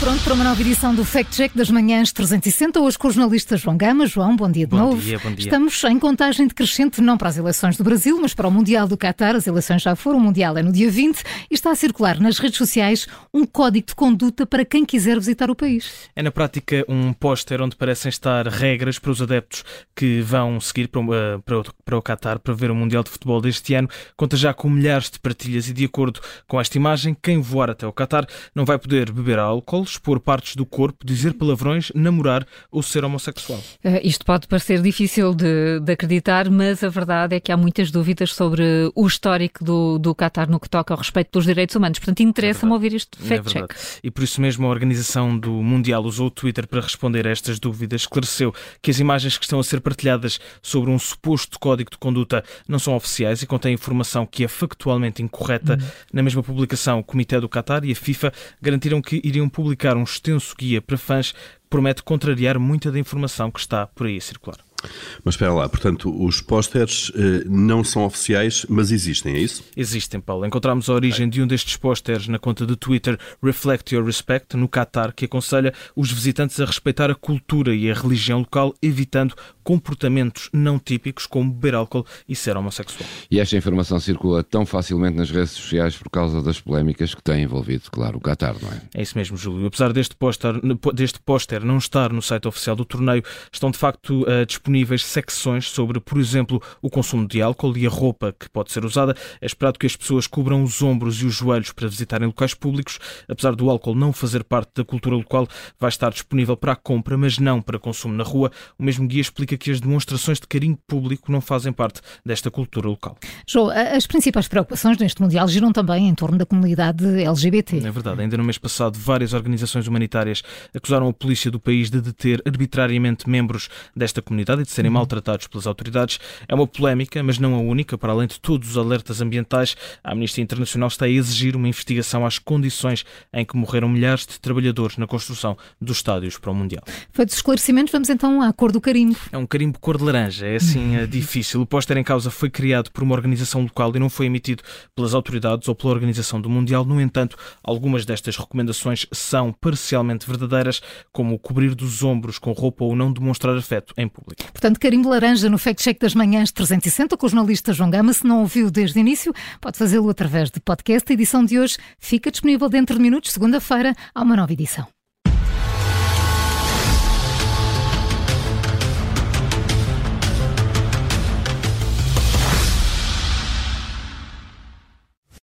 pronto para uma nova edição do Fact Check das Manhãs 360, hoje com o jornalista João Gama. João, bom dia de bom novo. Dia, bom dia. Estamos em contagem decrescente, não para as eleições do Brasil, mas para o Mundial do Qatar. As eleições já foram, o Mundial é no dia 20 e está a circular nas redes sociais um código de conduta para quem quiser visitar o país. É na prática um póster onde parecem estar regras para os adeptos que vão seguir para, uh, para, o, para o Qatar para ver o Mundial de Futebol deste ano. Conta já com milhares de partilhas e, de acordo com esta imagem, quem voar até o Qatar não vai poder beber álcool, expor partes do corpo, dizer palavrões, namorar ou ser homossexual. Uh, isto pode parecer difícil de, de, acreditar, mas a verdade é que há muitas dúvidas sobre o histórico do, do Qatar no que toca ao respeito pelos direitos humanos. Portanto, interessa-me é ouvir este fact-check. É e por isso mesmo a organização do Mundial usou o Twitter para responder a estas dúvidas. Esclareceu que as imagens que estão a ser partilhadas sobre um suposto código de conduta não são oficiais e contêm informação que é factualmente incorreta. Hum. Na mesma publicação, o Comitê do Qatar e a FIFA garantiram que iriam publicar um extenso guia para fãs que promete contrariar muita da informação que está por aí a circular. Mas espera lá, portanto, os pósteres eh, não são oficiais, mas existem, é isso? Existem, Paulo. Encontramos a origem de um destes pósteres na conta do Twitter Reflect Your Respect, no Qatar, que aconselha os visitantes a respeitar a cultura e a religião local, evitando comportamentos não típicos como beber álcool e ser homossexual. E esta informação circula tão facilmente nas redes sociais por causa das polémicas que têm envolvido, claro, o Qatar, não é? É isso mesmo, Júlio. Apesar deste póster, deste póster não estar no site oficial do torneio, estão de facto uh, disponíveis secções sobre, por exemplo, o consumo de álcool e a roupa que pode ser usada. É esperado que as pessoas cubram os ombros e os joelhos para visitarem locais públicos. Apesar do álcool não fazer parte da cultura local, vai estar disponível para a compra, mas não para consumo na rua. O mesmo guia explica que as demonstrações de carinho público não fazem parte desta cultura local. João, as principais preocupações neste Mundial giram também em torno da comunidade LGBT. É verdade. Ainda no mês passado, várias organizações humanitárias acusaram a polícia do país de deter arbitrariamente membros desta comunidade e de serem uhum. maltratados pelas autoridades. É uma polémica, mas não a única. Para além de todos os alertas ambientais, a Amnistia Internacional está a exigir uma investigação às condições em que morreram milhares de trabalhadores na construção dos estádios para o Mundial. Feitos esclarecimentos, vamos então à cor do carimbo. É um carimbo cor de laranja. É assim é difícil. O póster em causa foi criado por uma organização local e não foi emitido pelas autoridades ou pela organização do Mundial. No entanto, algumas destas recomendações são parcialmente verdadeiras, como o cobrir dos ombros com roupa ou não demonstrar afeto em público. Portanto, carimbo laranja no Fact Check das Manhãs 360 com o jornalista João Gama. Se não ouviu desde o início, pode fazê-lo através de podcast. A edição de hoje fica disponível dentro de minutos. Segunda-feira há uma nova edição.